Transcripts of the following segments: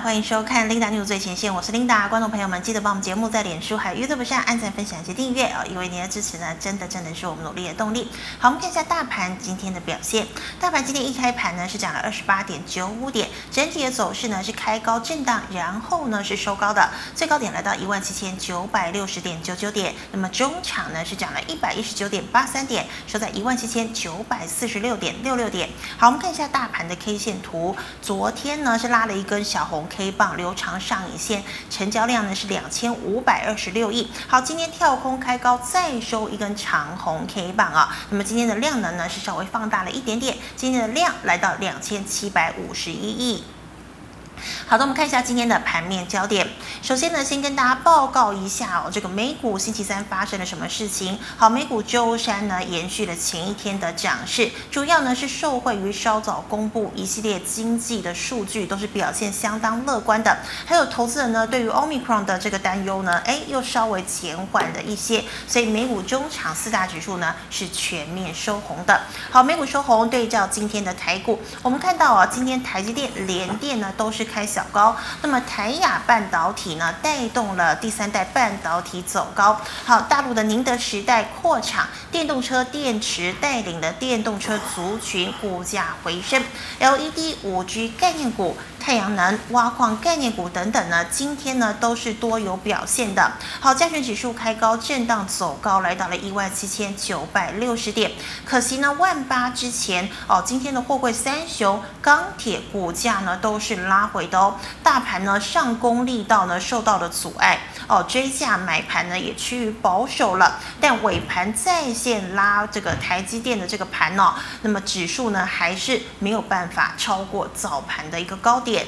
欢迎收看 Linda News 最前线，我是 Linda。观众朋友们，记得帮我们节目在脸书还有 YouTube 上按赞、分享及订阅啊！因为您的支持呢，真的真的是我们努力的动力。好，我们看一下大盘今天的表现。大盘今天一开盘呢，是涨了二十八点九五点，整体的走势呢是开高震荡，然后呢是收高的，最高点来到一万七千九百六十点九九点。那么中场呢是涨了一百一十九点八三点，收在一万七千九百四十六点六六点。好，我们看一下大盘的 K 线图，昨天呢是拉了一根小红。K 棒留长上影线，成交量呢是两千五百二十六亿。好，今天跳空开高，再收一根长红 K 棒啊。那么今天的量能呢是稍微放大了一点点，今天的量来到两千七百五十一亿。好的，我们看一下今天的盘面焦点。首先呢，先跟大家报告一下哦，这个美股星期三发生了什么事情？好，美股周三呢延续了前一天的涨势，主要呢是受惠于稍早公布一系列经济的数据，都是表现相当乐观的。还有投资人呢对于 Omicron 的这个担忧呢，哎，又稍微减缓了一些。所以美股中场四大指数呢是全面收红的。好，美股收红，对照今天的台股，我们看到啊，今天台积电、联电呢都是开小高，那么台亚半导体呢带动了第三代半导体走高。好，大陆的宁德时代扩厂，电动车电池带领的电动车族群股价回升，LED、5G 概念股。太阳能、挖矿概念股等等呢，今天呢都是多有表现的。好，加权指数开高震荡走高，来到了一万七千九百六十点。可惜呢，万八之前哦，今天的货柜三雄、钢铁股价呢都是拉回的。大盘呢上攻力道呢受到了阻碍哦，追价买盘呢也趋于保守了。但尾盘再现拉这个台积电的这个盘哦，那么指数呢还是没有办法超过早盘的一个高点。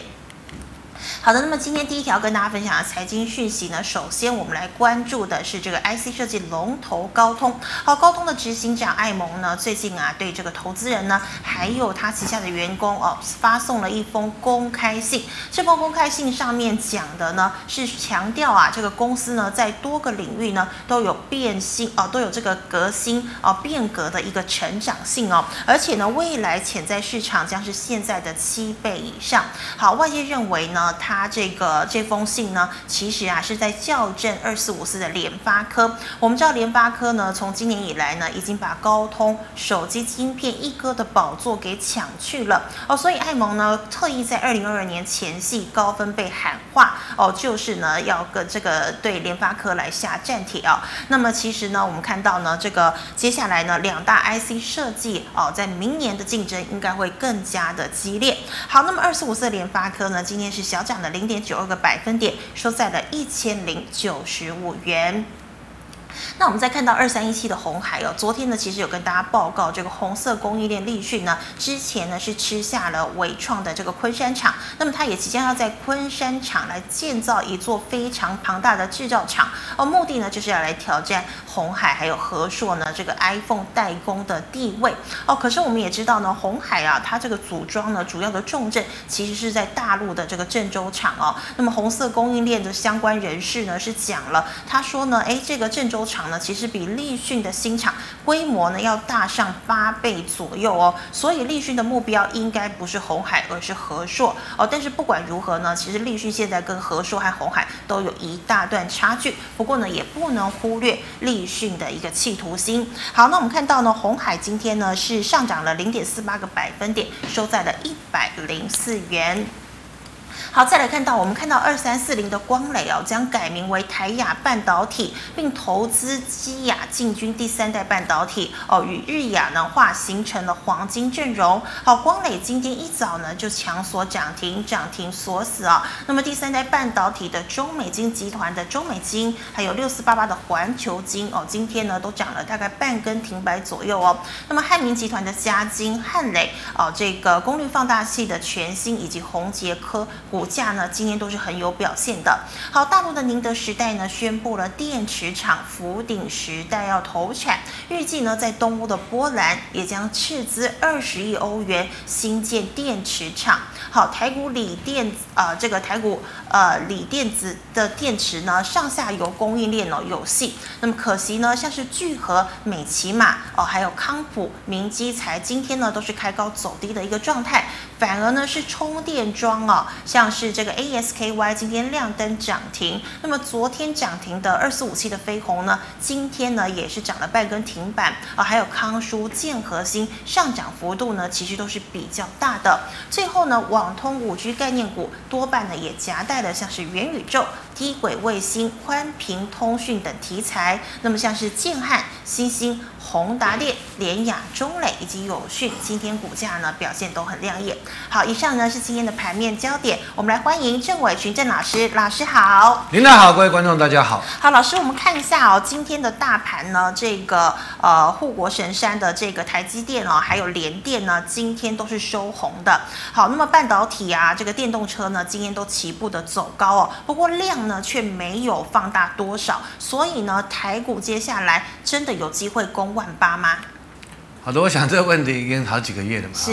好的，那么今天第一条跟大家分享的财经讯息呢，首先我们来关注的是这个 IC 设计龙头高通。好，高通的执行长艾蒙呢，最近啊对这个投资人呢，还有他旗下的员工哦，发送了一封公开信。这封公开信上面讲的呢，是强调啊，这个公司呢在多个领域呢都有变新哦，都有这个革新哦变革的一个成长性哦，而且呢未来潜在市场将是现在的七倍以上。好，外界认为呢，它。他这个这封信呢，其实啊是在校正二四五四的联发科。我们知道联发科呢，从今年以来呢，已经把高通手机晶片一哥的宝座给抢去了哦。所以艾蒙呢，特意在二零二二年前夕高分被喊话哦，就是呢要跟这个对联发科来下战帖哦。那么其实呢，我们看到呢，这个接下来呢，两大 IC 设计哦，在明年的竞争应该会更加的激烈。好，那么二四五四联发科呢，今天是小涨的。零点九二个百分点，收在了一千零九十五元。那我们再看到二三一七的红海哦，昨天呢其实有跟大家报告，这个红色供应链立讯呢，之前呢是吃下了伟创的这个昆山厂，那么它也即将要在昆山厂来建造一座非常庞大的制造厂哦，目的呢就是要来挑战红海还有和硕呢这个 iPhone 代工的地位哦。可是我们也知道呢，红海啊，它这个组装呢主要的重镇其实是在大陆的这个郑州厂哦。那么红色供应链的相关人士呢是讲了，他说呢，哎，这个郑州厂呢，其实比立讯的新厂规模呢要大上八倍左右哦，所以立讯的目标应该不是红海，而是和硕哦。但是不管如何呢，其实立讯现在跟和硕和红海都有一大段差距。不过呢，也不能忽略立讯的一个企图心。好，那我们看到呢，红海今天呢是上涨了零点四八个百分点，收在了一百零四元。好，再来看到我们看到二三四零的光磊哦，将改名为台亚半导体，并投资基亚进军第三代半导体哦，与日亚呢化形成了黄金阵容。好，光磊今天一早呢就强锁涨停，涨停锁死啊、那么第三代半导体的中美晶集团的中美晶，还有六四八八的环球晶哦，今天呢都涨了大概半根停摆左右哦。那么汉明集团的嘉晶、汉磊哦，这个功率放大器的全新以及宏捷科股。价呢，今天都是很有表现的。好，大陆的宁德时代呢，宣布了电池厂福鼎时代要投产，预计呢，在东欧的波兰也将斥资二十亿欧元新建电池厂。好，台股锂电呃，这个台股呃锂电子的电池呢，上下游供应链哦有戏。那么可惜呢，像是聚合、美琪玛哦，还有康普、明基材，今天呢都是开高走低的一个状态。反而呢是充电桩哦，像是这个 ASKY 今天亮灯涨停。那么昨天涨停的二四五七的飞鸿呢，今天呢也是涨了半根停板啊。还有康舒、建和兴上涨幅度呢，其实都是比较大的。最后呢，网通五 G 概念股多半呢也夹带了像是元宇宙、低轨卫星、宽频通讯等题材。那么像是建汉、欣兴。宏达电、联雅、中磊以及友讯，今天股价呢表现都很亮眼。好，以上呢是今天的盘面焦点，我们来欢迎郑伟群郑老师，老师好。您好，各位观众大家好。好，老师，我们看一下哦，今天的大盘呢，这个呃护国神山的这个台积电哦，还有联电呢，今天都是收红的。好，那么半导体啊，这个电动车呢，今天都起步的走高哦，不过量呢却没有放大多少，所以呢，台股接下来真的有机会攻万八吗？好的，我想这个问题已经好几个月了嘛。是。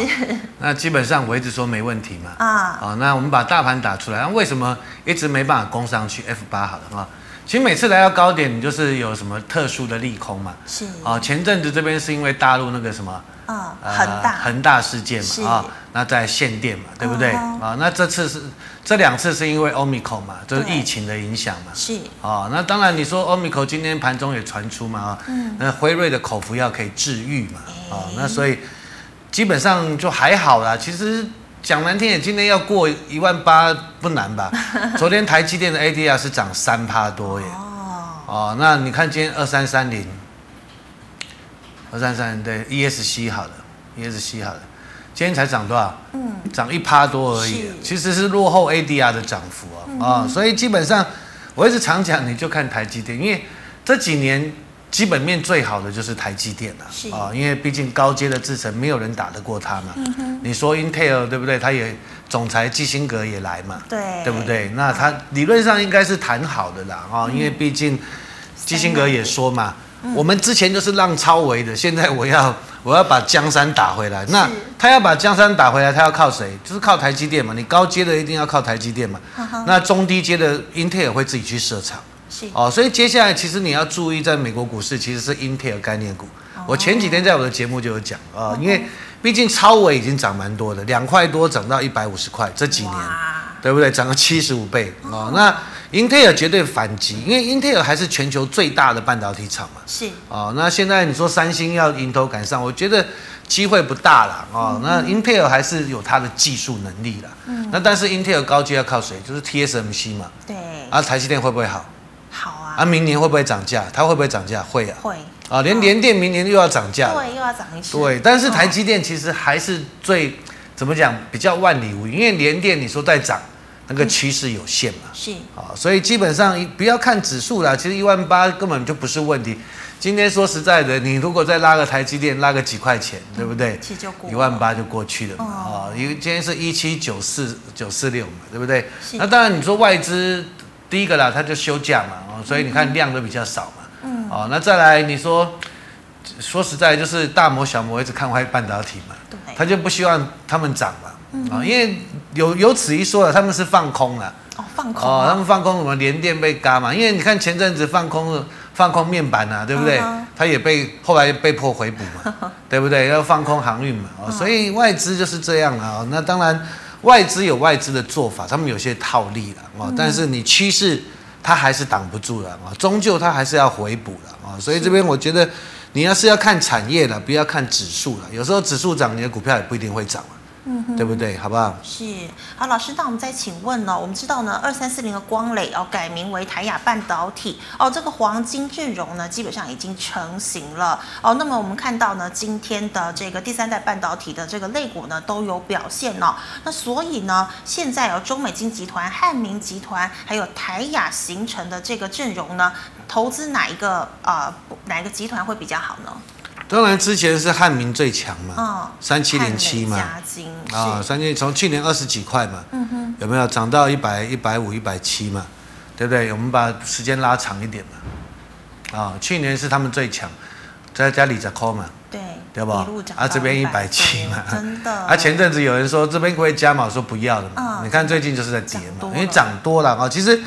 那基本上我一直说没问题嘛。啊。好，那我们把大盘打出来，那为什么一直没办法攻上去？F 八好了啊。其实每次来到高点，你就是有什么特殊的利空嘛。是。啊，前阵子这边是因为大陆那个什么？啊，恒大。恒大事件嘛。啊。那在限电嘛，对不对？啊，那这次是。这两次是因为 Omicron 嘛，就是疫情的影响嘛。是。啊，那当然你说 Omicron 今天盘中也传出嘛，嗯，那辉瑞的口服药可以治愈嘛，啊，那所以基本上就还好啦。其实讲难听点，今天要过一万八不难吧？昨天台积电的 ADR 是涨三趴多耶。哦。哦，那你看今天二三三零，二三三零对，ESC 好了，ESC 好了。今天才涨多少？嗯，涨一趴多而已，其实是落后 ADR 的涨幅啊啊、嗯哦，所以基本上我一直常讲，你就看台积电，因为这几年基本面最好的就是台积电了啊、哦，因为毕竟高阶的制程没有人打得过它嘛。嗯，你说 Intel 对不对？它也总裁基辛格也来嘛，对，对不对？那它理论上应该是谈好的啦啊、哦，因为毕竟基辛格也说嘛。我们之前就是浪超微的，现在我要 我要把江山打回来。那他要把江山打回来，他要靠谁？就是靠台积电嘛。你高阶的一定要靠台积电嘛。那中低阶的 Intel 会自己去设厂。是哦，所以接下来其实你要注意，在美国股市其实是 Intel 概念股。我前几天在我的节目就有讲啊，因为毕竟超微已经涨蛮多的，两块多涨到一百五十块，这几年对不对？涨了七十五倍哦。那英特尔绝对反击，因为英特尔还是全球最大的半导体厂嘛。是。哦，那现在你说三星要迎头赶上，我觉得机会不大了。哦，那英特尔还是有它的技术能力了。嗯。那但是英特尔高阶要靠谁？就是 TSMC 嘛。对。啊，台积电会不会好？好啊。啊，明年会不会涨价？它会不会涨价？会啊。会。啊，连联电明年又要涨价。对，又要涨一次。对，但是台积电其实还是最怎么讲比较万里无云，因为联电你说在涨。那个趋势有限嘛，是啊，所以基本上不要看指数啦，其实一万八根本就不是问题。今天说实在的，你如果再拉个台积电，拉个几块钱，对不对？一万八就过去了嘛，啊，因为今天是一七九四九四六嘛，对不对？那当然你说外资第一个啦，它就休假嘛，哦，所以你看量都比较少嘛，嗯，哦，那再来你说说实在就是大摩小摩一直看坏半导体嘛，对，他就不希望他们涨嘛。啊，因为有有此一说了，他们是放空了。哦，放空。哦，他们放空什么？联电被嘎嘛？因为你看前阵子放空放空面板啊，对不对？他也被后来被迫回补嘛，对不对？要放空航运嘛。哦，所以外资就是这样啊。那当然，外资有外资的做法，他们有些套利了啊。但是你趋势它还是挡不住了啊，终究它还是要回补的啊。所以这边我觉得，你要是要看产业了，不要看指数了。有时候指数涨，你的股票也不一定会涨。嗯，对不对？好不好？是好，老师，那我们再请问呢？我们知道呢，二三四零的光磊哦，改名为台亚半导体哦，这个黄金阵容呢，基本上已经成型了哦。那么我们看到呢，今天的这个第三代半导体的这个类股呢，都有表现哦。那所以呢，现在有中美金集团、汉明集团还有台亚形成的这个阵容呢，投资哪一个啊、呃？哪一个集团会比较好呢？当然，之前是汉民最强嘛，三七零七嘛，啊，三七从去年二十几块嘛，嗯哼，有没有涨到一百一百五一百七嘛？对不对？我们把时间拉长一点嘛，啊，去年是他们最强，在家里泽科嘛，对，对不？啊，这边一百七嘛，真的。啊，前阵子有人说这边可以加码，说不要了嘛，你看最近就是在跌嘛，因为涨多了啊，其实。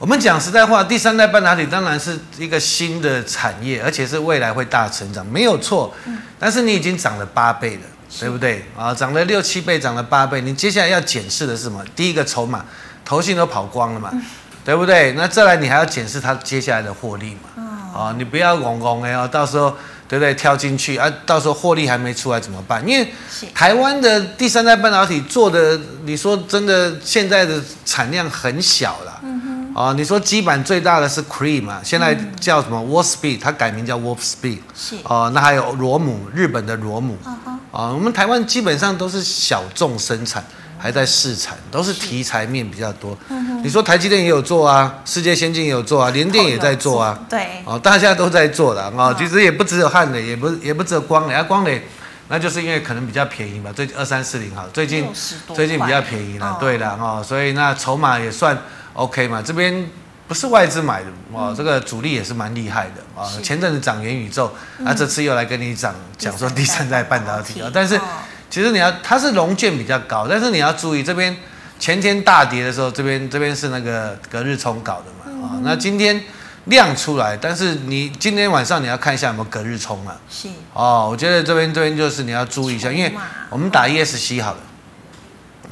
我们讲实在话，第三代半导体当然是一个新的产业，而且是未来会大成长，没有错。但是你已经涨了八倍了，对不对啊？涨了六七倍，涨了八倍，你接下来要检视的是什么？第一个筹码，投信都跑光了嘛，嗯、对不对？那再来你还要检视它接下来的获利嘛，哦、啊，你不要拱拱哎哦，到时候。对不对？跳进去啊，到时候获利还没出来怎么办？因为台湾的第三代半导体做的，你说真的，现在的产量很小了。嗯哼。啊，你说基板最大的是 Cree 嘛，现在叫什么 Wolfspeed，它改名叫 Wolfspeed。是。哦，那还有螺母，日本的罗姆。嗯哼。啊，我们台湾基本上都是小众生产。还在试产，都是题材面比较多。嗯、你说台积电也有做啊，世界先进也有做啊，联电也在做啊。对。哦，大家都在做的啊、哦。其实也不只有汉磊，也不也不只有光磊啊，光磊那就是因为可能比较便宜嘛，最近二三四零哈，最近最近比较便宜了，哦、对的哦，所以那筹码也算 OK 嘛。这边不是外资买的哦，嗯、这个主力也是蛮厉害的啊。哦、前阵子涨元宇宙，嗯、啊，这次又来跟你讲讲说第三代半导体啊，但是。哦其实你要，它是龙券比较高，但是你要注意这边前天大跌的时候，这边这边是那个隔日冲搞的嘛，啊、嗯，那今天量出来，但是你今天晚上你要看一下有没有隔日冲啊。是。哦，我觉得这边这边就是你要注意一下，因为我们打 ESC 好了，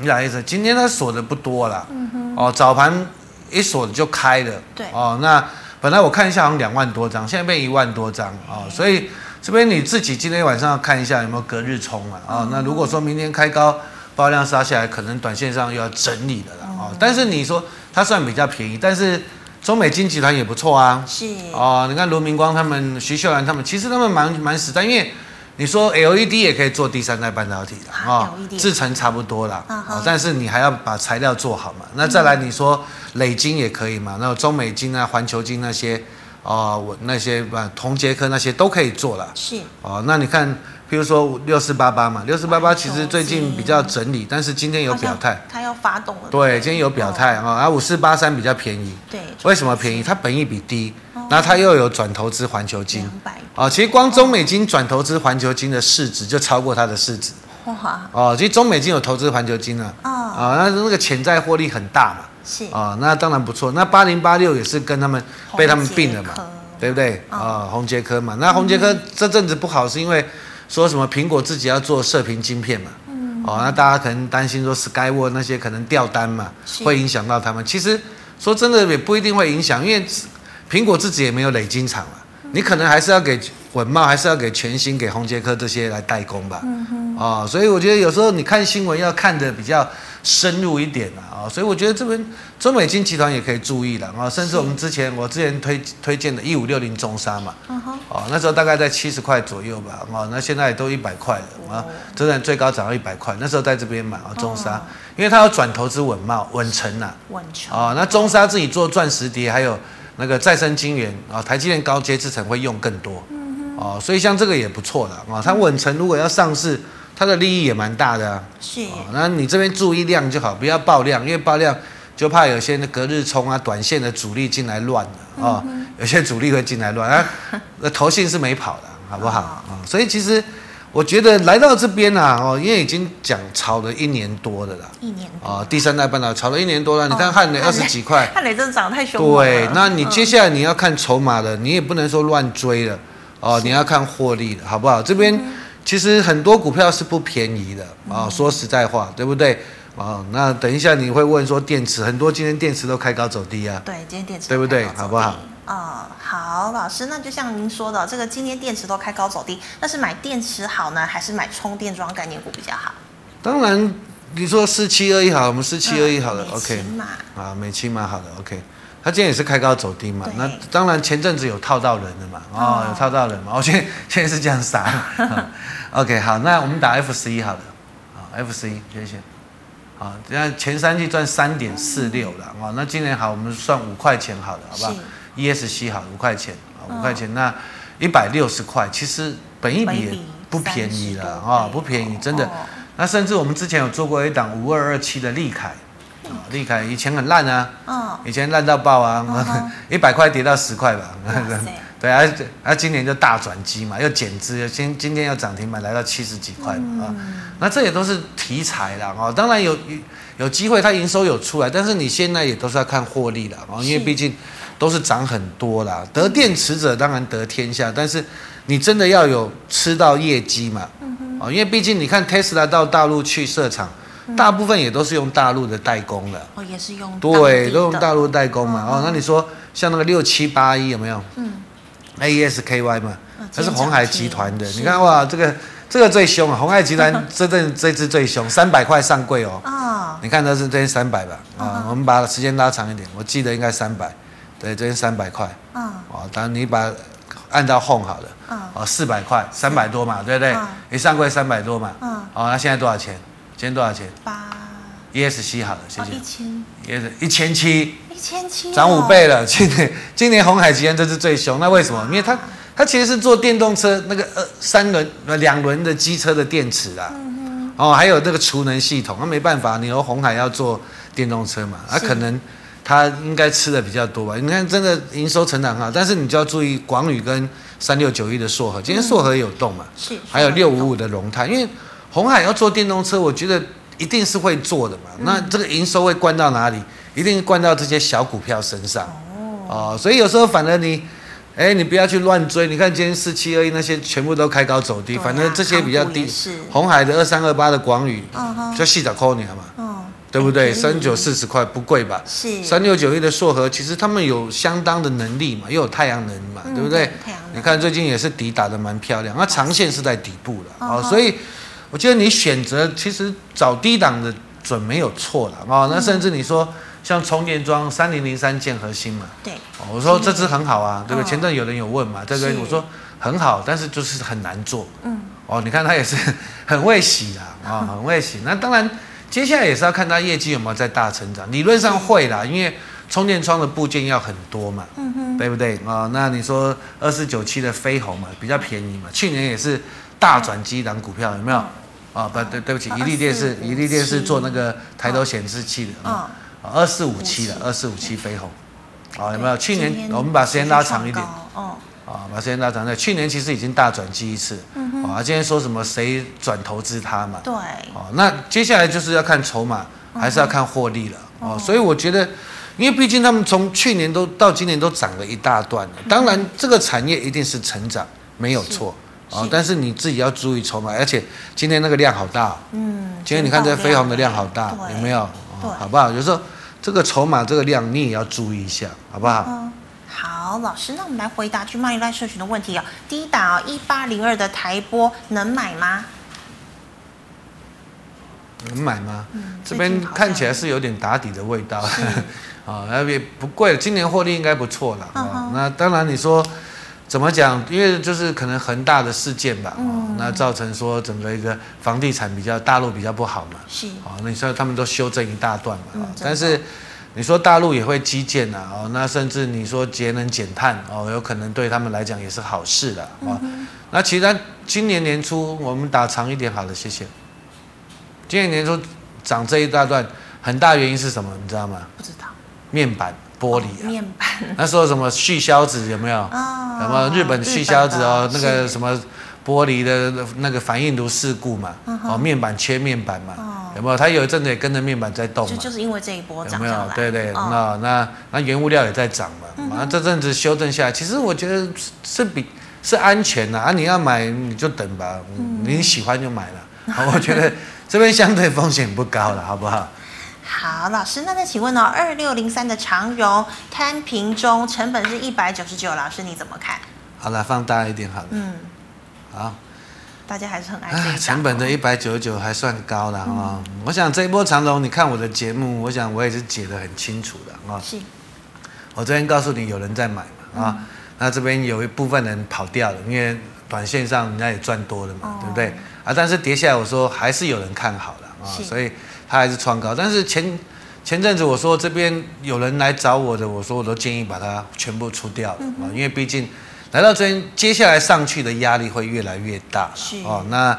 你打 ESC，今天它锁的不多了。哦，早盘一锁就开了。对。哦，那本来我看一下好像两万多张，现在变一万多张啊，哦，所以。这边你自己今天晚上要看一下有没有隔日冲啊？啊，那如果说明天开高，爆量杀下来，可能短线上又要整理了啦啊。但是你说它算比较便宜，但是中美金集团也不错啊。是啊，你看罗明光他们、徐秀兰他们，其实他们蛮蛮实在，因为你说 LED 也可以做第三代半导体的啊，制程差不多了啊，但是你还要把材料做好嘛。那再来你说磊晶也可以嘛？那中美晶啊、环球晶那些。哦，我那些啊，同捷科那些都可以做了。是。哦，那你看，譬如说六四八八嘛，六四八八其实最近比较整理，但是今天有表态，它要发动了。对，今天有表态啊，啊五四八三比较便宜。对。为什么便宜？它本益比低，然后它又有转投资环球金。啊，其实光中美金转投资环球金的市值就超过它的市值。哇。哦，其实中美金有投资环球金啊。啊，那那个潜在获利很大嘛。是啊，那当然不错。那八零八六也是跟他们被他们并了嘛，对不对？啊，宏捷科嘛。那宏捷科这阵子不好，是因为说什么苹果自己要做射频晶片嘛。嗯。哦，那大家可能担心说 Skyward 那些可能掉单嘛，会影响到他们。其实说真的也不一定会影响，因为苹果自己也没有累晶厂嘛。你可能还是要给稳懋，还是要给全新、给宏捷科这些来代工吧。嗯哼。啊，所以我觉得有时候你看新闻要看的比较。深入一点啊，所以我觉得这边中美金集团也可以注意了啊，甚至我们之前我之前推推荐的一五六零中沙嘛，哦，那时候大概在七十块左右吧，哦，那现在都一百块了啊，真的最高涨到一百块，那时候在这边买啊，中沙，因为它要转投资稳懋稳成呐，稳成啊，那中沙自己做钻石碟，还有那个再生晶圆啊，台积电高阶制程会用更多，哦，所以像这个也不错的啊，它稳成如果要上市。它的利益也蛮大的啊，是，那你这边注意量就好，不要爆量，因为爆量就怕有些隔日冲啊、短线的主力进来乱了啊，有些主力会进来乱啊，那投信是没跑的，好不好？啊？所以其实我觉得来到这边啊，哦，因为已经讲炒了一年多的啦，一年啊，第三代半导体炒了一年多了，你看汉磊二十几块，汉磊真的涨太凶了，对，那你接下来你要看筹码的，你也不能说乱追了哦，你要看获利的，好不好？这边。其实很多股票是不便宜的啊，说实在话，对不对哦？那等一下你会问说电池，很多今天电池都开高走低啊。对，今天电池对不对？好不好？啊、嗯，好，老师，那就像您说的，这个今天电池都开高走低，那是买电池好呢，还是买充电桩概念股比较好？当然，你说四七二一好，我们四七二一好了，OK。啊，美期嘛好的，OK。他今天也是开高走低嘛，那当然前阵子有套到人的嘛，哦，哦。有套到人嘛，我现在现在是这样杀、哦、，OK 好，那我们打 F 十一好了，好，F 十一谢谢，好，这前三季赚三点四六了，哦，那今年好，我们算五块钱好了，好不好？是？ESC 好五块钱，五块钱，那一百六十块，其实本一比也不便宜了啊、哦，不便宜，真的，哦、那甚至我们之前有做过一档五二二七的利凯。利凯以前很烂啊，哦、以前烂到爆啊，一百块跌到十块吧，塞对啊，啊今年就大转机嘛，又减资，今今天又涨停板来到七十几块嘛，啊、嗯，那这也都是题材啦，哦，当然有有有机会它营收有出来，但是你现在也都是要看获利的，哦，因为毕竟都是涨很多啦，得电池者当然得天下，但是你真的要有吃到业绩嘛。哦，因为毕竟你看 Tesla 到大陆去设厂，大部分也都是用大陆的代工了。哦，也是用对，都用大陆代工嘛。哦，那你说像那个六七八一有没有？嗯，AES-KY 嘛，它是鸿海集团的。你看哇，这个这个最凶啊，鸿海集团 这阵这支最凶，三百块上柜哦。啊，你看它是这三百吧？啊，我们把时间拉长一点，我记得应该三百。对，这边三百块。嗯。哦，当然你把按照 home 好了。嗯。哦，四百块，三百多嘛，对不对？你上柜三百多嘛。嗯。哦，那现在多少钱？今天多少钱？八。ESC 好了，谢谢。一千。ES 一千七。一千七。涨五倍了，今年今年红海集团这是最凶，那为什么？因为它它其实是做电动车那个呃三轮呃两轮的机车的电池啊。嗯哼。哦，还有那个储能系统，那没办法，你由红海要做电动车嘛，它可能。它应该吃的比较多吧？你看，真的营收成长很好，但是你就要注意广宇跟三六九一的硕和，今天硕和也有动嘛？是，还有六五五的龙泰，因为红海要做电动车，我觉得一定是会做的嘛。那这个营收会灌到哪里？一定灌到这些小股票身上。哦，所以有时候反而你，哎，你不要去乱追。你看今天四七二一那些全部都开高走低，反正这些比较低。红海的二三二八的广宇，就细找扣你了嘛。对不对？三九四十块不贵吧？是。三六九一的硕和，其实他们有相当的能力嘛，又有太阳能嘛，对不对？太阳能。你看最近也是底打的蛮漂亮，那长线是在底部了啊，所以我觉得你选择其实找低档的准没有错了啊。那甚至你说像充电桩三零零三建核心嘛，对，我说这支很好啊，对不对？前阵有人有问嘛，这个我说很好，但是就是很难做。嗯。哦，你看他也是 很会洗啊，啊，很会洗。那当然。接下来也是要看它业绩有没有在大成长，理论上会啦，因为充电桩的部件要很多嘛，嗯哼，对不对啊、哦？那你说二四九七的飞鸿嘛，比较便宜嘛，去年也是大转机档股票有没有？啊、哦，不对，对不起，一利电是怡利电是做那个抬头显示器的啊，二四五七的二四五七飞鸿，啊、哦，有没有？去年我们把时间拉长一点，哦。啊，把时间拉长在去年其实已经大转机一次，嗯哼，啊，今天说什么谁转投资它嘛？对，哦，那接下来就是要看筹码，还是要看获利了，哦、嗯，所以我觉得，因为毕竟他们从去年都到今年都涨了一大段了，当然这个产业一定是成长，没有错，啊，但是你自己要注意筹码，而且今天那个量好大，嗯，今天你看这飞鸿的量好大，有没有？对，好不好？有时候这个筹码这个量你也要注意一下，好不好？嗯好，老师，那我们来回答去贸易赖社群的问题啊、哦。第一档哦，一八零二的台波能买吗？能买吗？嗯、这边看起来是有点打底的味道，啊 那，也不贵，今年获利应该不错了啊。那当然你说怎么讲？因为就是可能恒大的事件吧，嗯、那造成说整个一个房地产比较大陆比较不好嘛，是啊，那你说他们都修正一大段嘛，嗯、但是。你说大陆也会基建呐，哦，那甚至你说节能减碳哦，有可能对他们来讲也是好事的啊。嗯、那其实今年年初我们打长一点好了，谢谢。今年年初涨这一大段，很大原因是什么？你知道吗？不知道。面板玻璃啊。面板。那时候什么续销子有没有？哦。什么日本续销子哦，那个什么玻璃的那个反应炉事故嘛，哦，面板切面板嘛。哦有没有？它有一阵子也跟着面板在动嘛？就就是因为这一波涨没有？对对，那、哦、那那原物料也在涨嘛。嗯、哼啊，这阵子修正下来，其实我觉得是比是安全的啊。你要买你就等吧，嗯、你喜欢就买了。好，我觉得 这边相对风险不高了，好不好？好，老师，那再请问哦，二六零三的长荣摊平中成本是一百九十九，老师你怎么看？好了，放大一点好了。嗯，好。大家还是很爱这一成本的一百九十九还算高了啊！嗯、我想这一波长龙，你看我的节目，我想我也是解得很清楚的啊。是。我这边告诉你有人在买嘛啊，嗯、那这边有一部分人跑掉了，因为短线上人家也赚多了嘛，哦、对不对啊？但是跌下来，我说还是有人看好了啊，所以他还是创高。但是前前阵子我说这边有人来找我的，我说我都建议把它全部出掉了啊，嗯、因为毕竟。来到这边，接下来上去的压力会越来越大是哦。那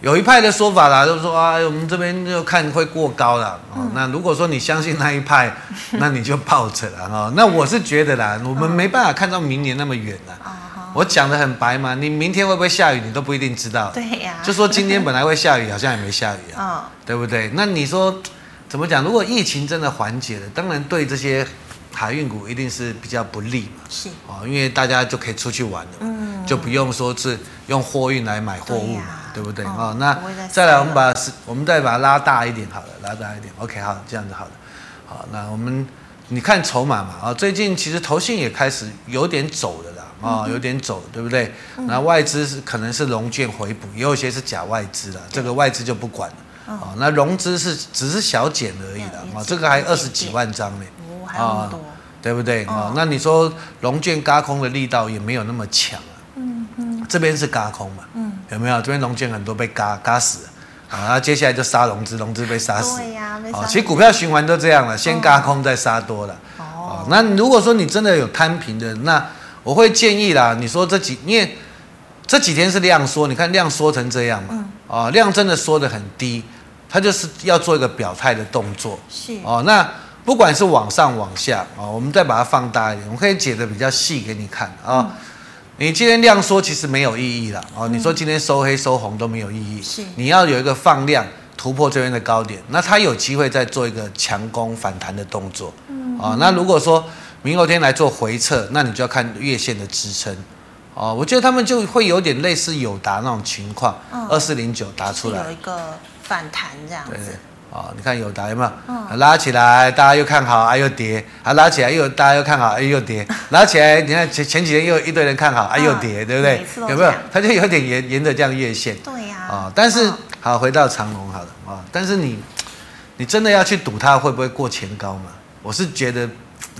有一派的说法啦，就是说啊，我们这边就看会过高了。哦，嗯、那如果说你相信那一派，那你就抱着了哦。那我是觉得啦，我们没办法看到明年那么远了。哦、我讲的很白嘛，你明天会不会下雨，你都不一定知道。对呀、啊。就说今天本来会下雨，好像也没下雨啊。哦、对不对？那你说怎么讲？如果疫情真的缓解了，当然对这些。海运股一定是比较不利嘛，是。哦，因为大家就可以出去玩了，嗯，就不用说是用货运来买货物嘛，啊、对不对？啊、哦，那再来我们把我们再把它拉大一点，好了，拉大一点，OK，好，这样子好了，好，那我们你看筹码嘛，啊，最近其实投信也开始有点走了啦，啊，有点走，对不对？那外资是可能是融券回补，也有些是假外资了，这个外资就不管了，啊，那融资是只是小减而已了，啊，这个还二十几万张呢，啊，对不对？啊，那你说融券轧空的力道也没有那么强嗯嗯。这边是轧空嘛？嗯，有没有？这边融券很多被轧轧死了，啊，然后接下来就杀融资，融资被杀死。对呀，啊，其实股票循环都这样了，先嘎空再杀多了。哦，那如果说你真的有摊平的，那我会建议啦，你说这几，因为这几天是量缩，你看量缩成这样嘛，嗯，啊，量真的缩得很低，它就是要做一个表态的动作。是。哦，那不管是往上往下啊，我们再把它放大一点，我可以解的比较细给你看啊。嗯你今天量缩其实没有意义了哦。你说今天收黑收红都没有意义，是你要有一个放量突破这边的高点，那它有机会再做一个强攻反弹的动作。嗯，啊，那如果说明后天来做回撤，那你就要看月线的支撑。哦，我觉得他们就会有点类似友达那种情况，二四零九打出来有一个反弹这样子。哦，你看友达有没有？嗯、拉起来，大家又看好，啊又跌，啊拉起来又大家又看好，啊又跌，拉起来，你看前前几天又一堆人看好，啊又跌，对不对？有没有？它就有点沿沿着这样月线。对呀。啊，但是好回到长龙好了啊，但是你你真的要去赌它会不会过前高嘛？我是觉得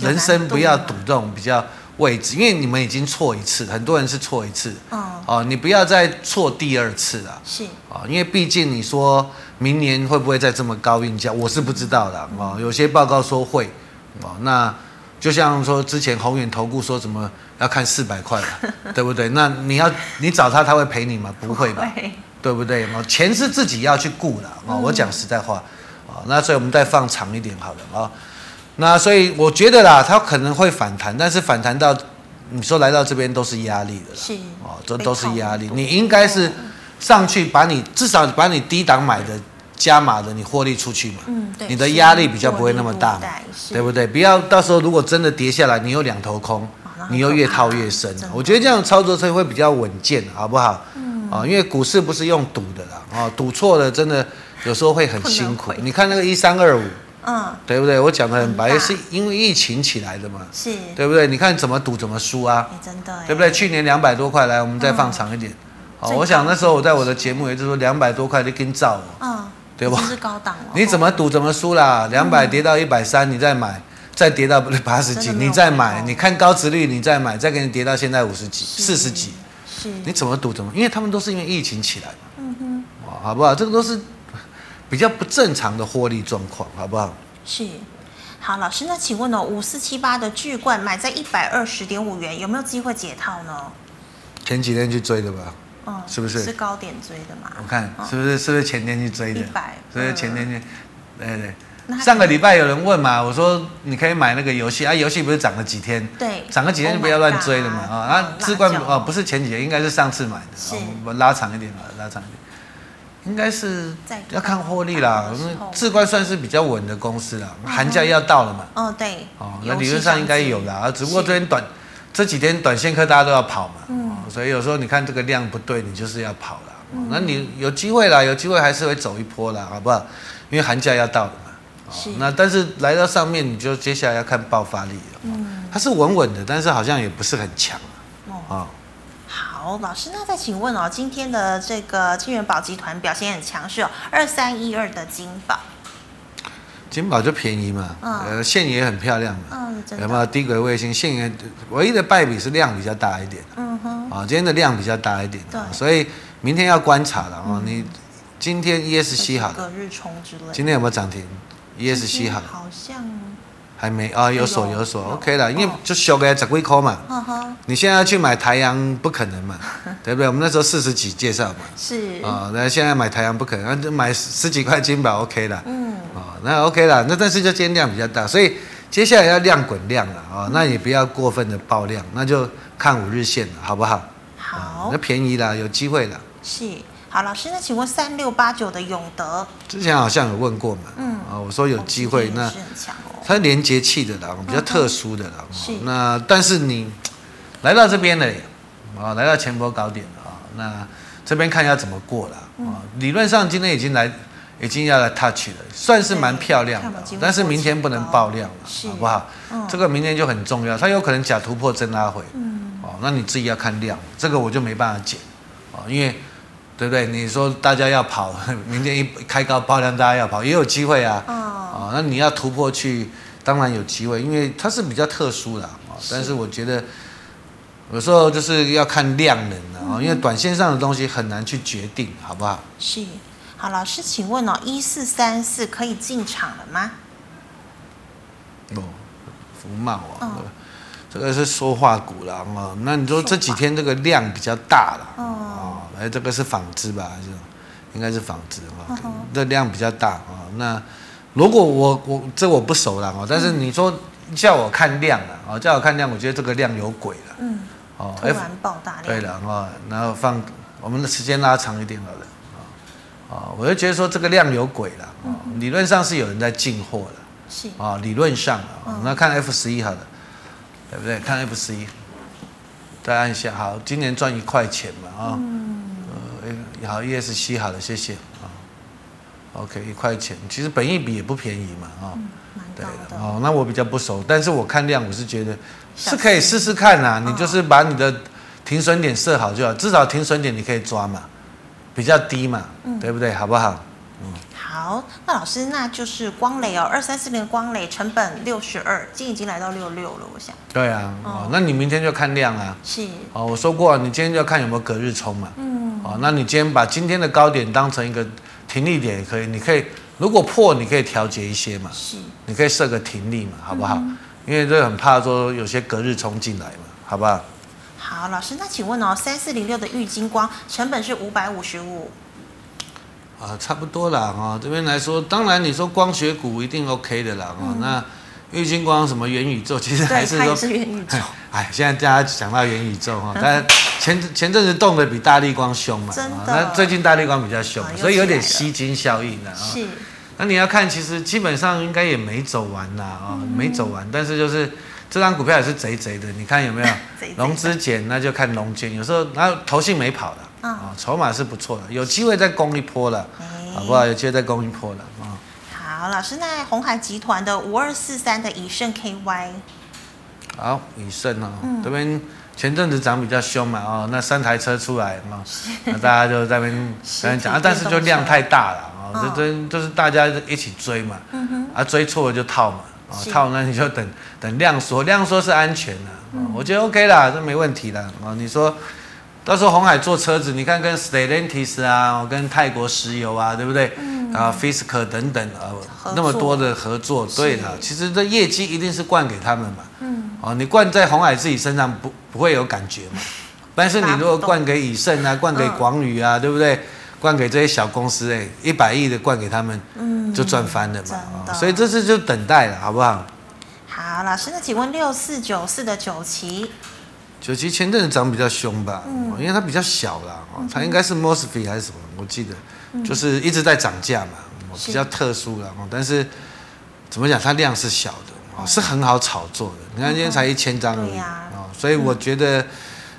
人生不要赌这种比较位置，因为你们已经错一次，很多人是错一次。嗯。哦，你不要再错第二次了。是。啊，因为毕竟你说。明年会不会再这么高运价？我是不知道的啊。有些报告说会，啊，那就像说之前宏远投顾说什么要看四百块，对不对？那你要你找他，他会赔你吗？不会吧，对不对？啊，钱是自己要去顾的啊。我讲实在话啊，那所以我们再放长一点好了啊。那所以我觉得啦，它可能会反弹，但是反弹到你说来到这边都是压力的，是哦，这都是压力。你应该是上去把你至少把你低档买的。加码的，你获利出去嘛？嗯，对，你的压力比较不会那么大嘛，对不对？不要到时候如果真的跌下来，你有两头空，你又越套越深。我觉得这样操作才会比较稳健，好不好？嗯，啊，因为股市不是用赌的啦，啊，赌错了真的有时候会很辛苦。你看那个一三二五，嗯，对不对？我讲的很白，是因为疫情起来的嘛，是，对不对？你看怎么赌怎么输啊，真的，对不对？去年两百多块，来，我们再放长一点。好，我想那时候我在我的节目也就是说两百多块就跟造，嗯。对吧？是高档你怎么赌怎么输啦？两百跌到一百三，你再买，再跌到八十几，你再买，你看高值率，你再买，再给你跌到现在五十几、四十几，是，你怎么赌怎么？因为他们都是因为疫情起来嘛，嗯哼，好不好？这个都是比较不正常的获利状况，好不好？是，好，老师，那请问哦，五四七八的巨冠买在一百二十点五元，有没有机会解套呢？前几天去追的吧。嗯，是不是是高点追的嘛？我看是不是是不是前天去追的？一百，所以前天去，对对。上个礼拜有人问嘛，我说你可以买那个游戏啊，游戏不是涨了几天？对，涨了几天就不要乱追了嘛啊。啊，智冠哦，不是前几天，应该是上次买的。是，我拉长一点吧，拉长一点。应该是要看获利啦，因为智冠算是比较稳的公司啦，寒假要到了嘛。哦，对。哦，那理论上应该有的啊，只不过这边短。这几天短线客大家都要跑嘛，嗯、所以有时候你看这个量不对，你就是要跑了。嗯、那你有机会啦，有机会还是会走一波啦，好不好？因为寒假要到了嘛。是。那但是来到上面，你就接下来要看爆发力了。嗯。它是稳稳的，但是好像也不是很强。哦。哦好，老师，那再请问哦，今天的这个金元宝集团表现很强势哦，二三一二的金宝。金宝就便宜嘛，呃，线也很漂亮嘛，有没有？低轨卫星线也唯一的败笔是量比较大一点，嗯哼，啊，今天的量比较大一点，对，所以明天要观察了哦。你今天 ESC 好，隔日冲之类，今天有没有涨停？ESC 好，好像还没啊，有锁有锁，OK 了，因为就小个十几块嘛，你现在要去买台阳不可能嘛，对不对？我们那时候四十几介绍嘛，是。啊，那现在买台阳不可能，那就买十几块金宝 OK 了，嗯。那 OK 了，那但是就今天量比较大，所以接下来要量滚量了啊，那也不要过分的爆量，那就看五日线了，好不好？好，那便宜了，有机会了。是，好，老师，那请问三六八九的永德，之前好像有问过嘛？嗯，啊，我说有机会，那它是连接器的啦，比较特殊的啦。是，那但是你来到这边了，啊，来到前波高点了啊，那。这边看要怎么过了啊、嗯？理论上今天已经来，已经要来 touch 了，算是蛮漂亮的，但是明天不能爆量了，好不好、嗯？这个明天就很重要，它有可能假突破真拉回，嗯，哦，那你自己要看量，这个我就没办法解，哦，因为对不对？你说大家要跑，明天一开高爆量，大家要跑也有机会啊，哦，哦，那你要突破去，当然有机会，因为它是比较特殊的，哦，但是我觉得。有时候就是要看量能的啊，因为短线上的东西很难去决定，好不好？是，好，老师，请问哦，一四三四可以进场了吗？哦，福茂啊、哦，这个是说话股了啊。那你说这几天这个量比较大了哦，哎，这个是纺织吧？还是应该是纺织啊？这量比较大啊。那如果我我这我不熟了啊，但是你说叫我看量了啊，叫我看量，我觉得这个量有鬼了。嗯。哦，突然爆大量。对了啊，然后放我们的时间拉长一点好了啊，我就觉得说这个量有鬼了啊，理论上是有人在进货了，是啊，理论上啊，那看 F 十一好了，对不对？看 F 十一，再按一下，好，今年赚一块钱嘛啊，呃，好，ESC 好了，谢谢啊，OK，一块钱，其实本益比也不便宜嘛啊，对的哦，那我比较不熟，但是我看量，我是觉得。是可以试试看啦、啊，你就是把你的停损点设好就好，至少停损点你可以抓嘛，比较低嘛，嗯、对不对？好不好？嗯。好，那老师，那就是光磊哦，二三四零光磊成本六十二，今已经来到六六了，我想。对啊，哦，那你明天就看量啊。是。哦，我说过，你今天就要看有没有隔日冲嘛。嗯。哦，那你今天把今天的高点当成一个停利点也可以，你可以如果破，你可以调节一些嘛。是。你可以设个停利嘛，好不好？嗯因为这很怕说有些隔日冲进来嘛，好不好？好，老师，那请问哦，三四零六的玉金光成本是五百五十五，啊，差不多啦啊。这边来说，当然你说光学股一定 OK 的啦啊、嗯。那玉金光什么元宇宙，其实还是说是元宇宙。哎，现在大家讲到元宇宙哈，但前前阵子动的比大力光凶嘛，那最近大力光比较凶，所以有点吸金效应的啊。是。那你要看，其实基本上应该也没走完啦，啊，没走完。但是就是这张股票也是贼贼的，你看有没有？融资减，那就看融减。有时候然后投信没跑的，啊，筹码是不错的，有机会再攻一波了，好不好？有机会再攻一波了啊。好，老师，那红海集团的五二四三的以盛 KY，好，以盛哦，这边前阵子涨比较凶嘛，哦，那三台车出来嘛，那大家就在那边 在讲啊，但是就量太大了。这这就是大家一起追嘛，嗯、啊追错了就套嘛，啊套那你就等等量缩，量缩是安全的，嗯，我觉得 OK 啦，这没问题的啊。你说到时候红海做车子，你看跟 Stellantis 啊，跟泰国石油啊，对不对？嗯、啊，Fisker 等等啊，那么多的合作，对的，其实这业绩一定是灌给他们嘛，嗯，哦，你灌在红海自己身上不不会有感觉嘛，但是你如果灌给以盛啊，灌给广宇啊，对不对？灌给这些小公司，哎，一百亿的灌给他们，嗯，就赚翻了嘛，哦，所以这次就等待了，好不好？好，老师，那请问六四九四的九旗，九七前阵子涨比较凶吧？嗯，因为它比较小啦，哦，它应该是 Mosfet 还是什么？我记得，就是一直在涨价嘛，比较特殊啦，哦，但是怎么讲？它量是小的，哦，是很好炒作的。你看今天才一千张而已，哦，所以我觉得。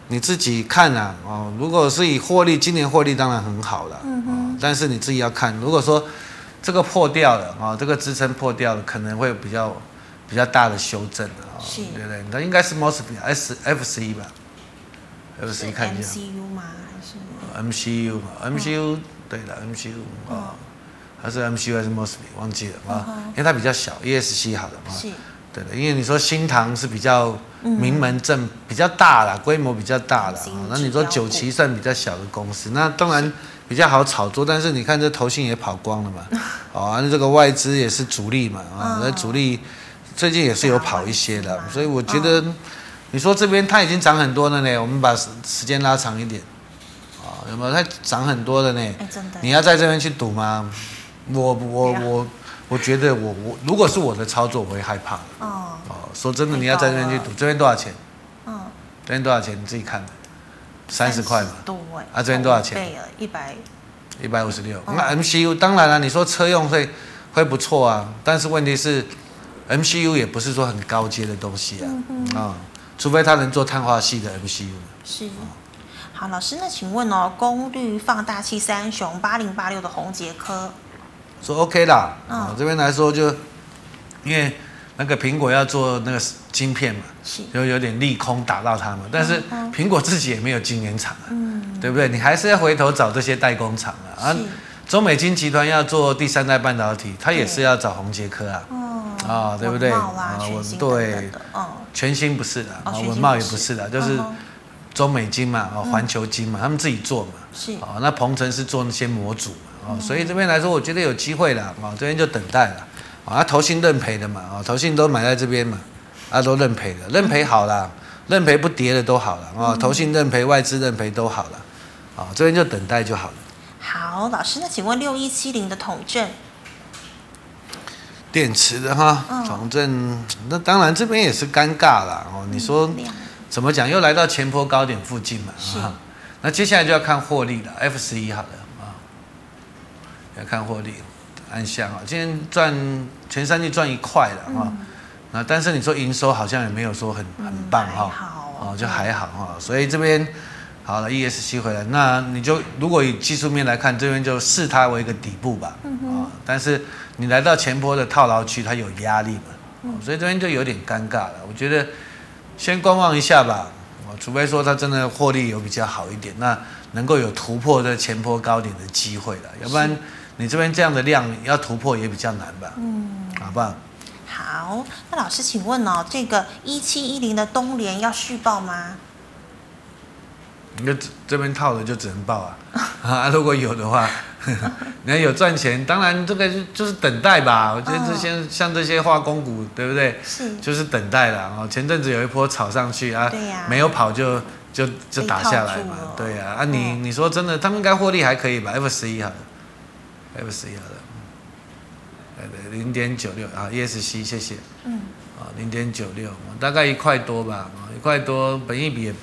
你自己看啊，哦，如果是以获利，今年获利当然很好了，嗯哼，但是你自己要看，如果说这个破掉了啊，这个支撑破掉了，可能会比较比较大的修正的啊，对不对？那应该是 Mosfet S F C 吧？F C 看一下。MCU 吗？还是？MCU，MCU，对的，MCU 啊，还是 MCU 还是 Mosfet？忘记了啊，因为它比较小，E S C 好的啊，是，对的，因为你说新唐是比较。名门正比较大啦，规模比较大啦。那你说九旗算比较小的公司，那当然比较好炒作。但是你看这投信也跑光了嘛，啊，那这个外资也是主力嘛，啊，那主力最近也是有跑一些的。所以我觉得，你说这边它已经涨很多了呢。我们把时时间拉长一点，啊，有没有？它涨很多的呢。你要在这边去赌吗？我我我。我觉得我我如果是我的操作，我会害怕。哦哦，说真的，你要在这边去赌，这边多少钱？嗯，这边多少钱？你自己看。三十块嘛。对。啊，这边多少钱？一百。一百五十六。那 MCU 当然了，你说车用会会不错啊，但是问题是，MCU 也不是说很高阶的东西啊。啊、嗯，除非他能做碳化系的 MCU。是。好，老师，那请问哦，功率放大器三雄八零八六的红杰科，说 OK 啦。嗯、哦，这边来说就因为那个苹果要做那个晶片嘛，是就有点利空打到他们，但是苹果自己也没有晶圆厂啊，嗯，对不对？你还是要回头找这些代工厂啊。啊，中美晶集团要做第三代半导体，它也是要找红杰科啊。哦，啊，对不对？啊，我对，嗯，全新不是的，啊，文茂也不是的，就是。中美金嘛，啊，环球金嘛，他们自己做嘛，是啊，那鹏程是做那些模组嘛，哦，所以这边来说，我觉得有机会了，啊，这边就等待了，啊，投信认赔的嘛，啊，投信都买在这边嘛，啊，都认赔的，认赔好了，认赔不跌的都好了，啊，投信认赔，外资认赔都好了，啊，这边就等待就好了。好，老师，那请问六一七零的统正，电池的哈，反正，那当然这边也是尴尬了，哦，你说。怎么讲？又来到前坡高点附近嘛？啊，那接下来就要看获利了。F 十一好了啊，要看获利。安详啊，今天赚前三季赚一块了啊。那但是你说营收好像也没有说很很棒哈。哦，就还好哈。所以这边好了，ESC 回来，那你就如果以技术面来看，这边就视它为一个底部吧。啊，但是你来到前波的套牢区，它有压力嘛？所以这边就有点尴尬了。我觉得。先观望一下吧，除非说它真的获利有比较好一点，那能够有突破这前波高点的机会了，要不然你这边这样的量要突破也比较难吧。嗯，好不好？好，那老师请问哦，这个一七一零的东联要续报吗？你就这边套的就只能报啊，啊，如果有的话。你要有赚钱，当然这个就就是等待吧。我觉得这些、哦、像这些化工股，对不对？是，就是等待了。哦，前阵子有一波炒上去啊，啊，没有跑就就就打下来嘛。对呀、啊，啊你，你、说真的，他们应该获利还可以吧？F 十一好了，F 十一好了，对对，零点九六啊，ESC 谢谢。嗯。啊，零点九六，大概一块多吧，一块多，本益比。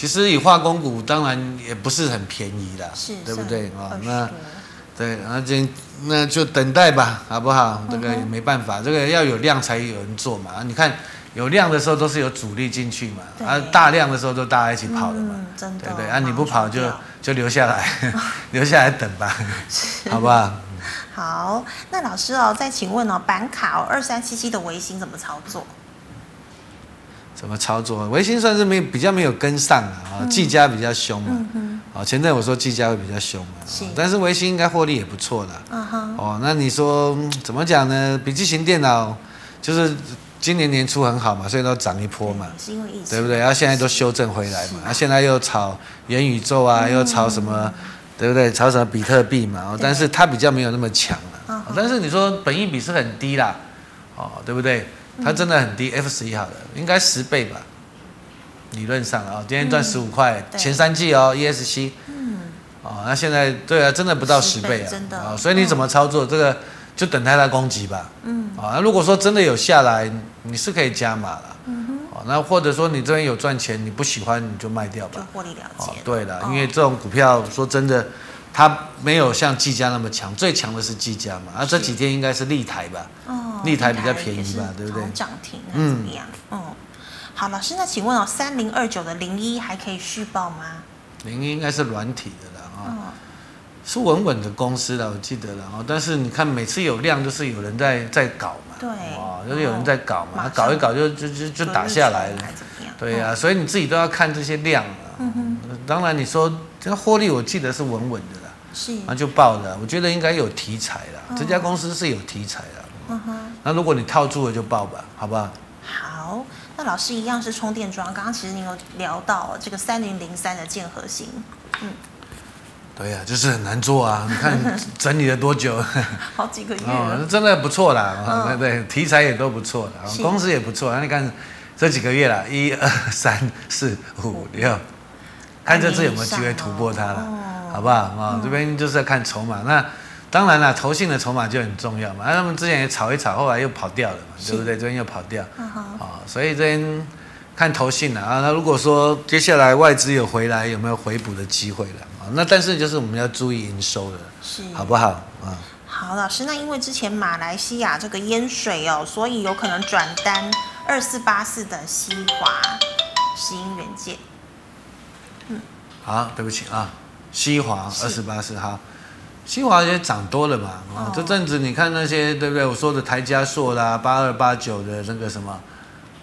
其实以化工股，当然也不是很便宜的，对不对啊？那对，那就那就等待吧，好不好？这个也没办法，这个要有量才有人做嘛。你看有量的时候都是有主力进去嘛，啊，大量的时候都大家一起跑的嘛，对不对？啊，你不跑就就留下来，留下来等吧，好不好？好，那老师哦，再请问哦，板卡哦，二三七七的微星怎么操作？怎么操作？维新算是没比较没有跟上啊，技嘉比较凶嘛。啊，前阵我说技嘉会比较凶嘛，但是维新应该获利也不错的。哦，那你说怎么讲呢？笔记型电脑就是今年年初很好嘛，所以都涨一波嘛，对不对？然后现在都修正回来嘛，然后现在又炒元宇宙啊，又炒什么，对不对？炒什么比特币嘛，但是它比较没有那么强了。但是你说本益比是很低啦，哦，对不对？它真的很低，F 十一好了，应该十倍吧，理论上啊，今天赚十五块，前三季哦，ESC，嗯，哦，那现在对啊，真的不到十倍啊，真的。啊，所以你怎么操作这个，就等待它攻击吧，嗯，啊，那如果说真的有下来，你是可以加码了，嗯哼，哦，那或者说你这边有赚钱，你不喜欢你就卖掉吧，获利了结，哦，对了，因为这种股票说真的。它没有像技嘉那么强，最强的是技嘉嘛。啊，这几天应该是立台吧？哦，立台比较便宜吧，对不对？涨停怎么样？嗯，好，老师，那请问哦，三零二九的零一还可以续报吗？零一应该是软体的了啊，哦、是稳稳的公司了，我记得了啊。但是你看每次有量，就是有人在在搞嘛，对，哦，就是有人在搞嘛，哦、搞一搞就就就就打下来了，对呀、啊，所以你自己都要看这些量啊。嗯哼，当然你说这个获利，我记得是稳稳的。是，那就爆了。我觉得应该有题材了，哦、这家公司是有题材的。嗯哼，那如果你套住了就爆吧，好不好？好，那老师一样是充电桩。刚刚其实你有聊到这个三零零三的建核心，嗯，对呀、啊，就是很难做啊。你看整理了多久？好几个月哦，真的不错啦。对、嗯、对，题材也都不错的，公司也不错。那你看这几个月了，一二三四五六，看这次有没有机会突破它了。哦好不好啊？这边就是要看筹码。那当然了，投信的筹码就很重要嘛。那他们之前也炒一炒，后来又跑掉了嘛，对不对？这边又跑掉。啊，所以这边看投信了啊。那如果说接下来外资有回来，有没有回补的机会了啊？那但是就是我们要注意营收了，是好不好啊？好，老师，那因为之前马来西亚这个淹水哦，所以有可能转单二四八四的西华石英元件。嗯，好，对不起啊，西华二十八四号，西华也涨多了嘛啊，哦、这阵子你看那些对不对？我说的台加硕啦，八二八九的那个什么，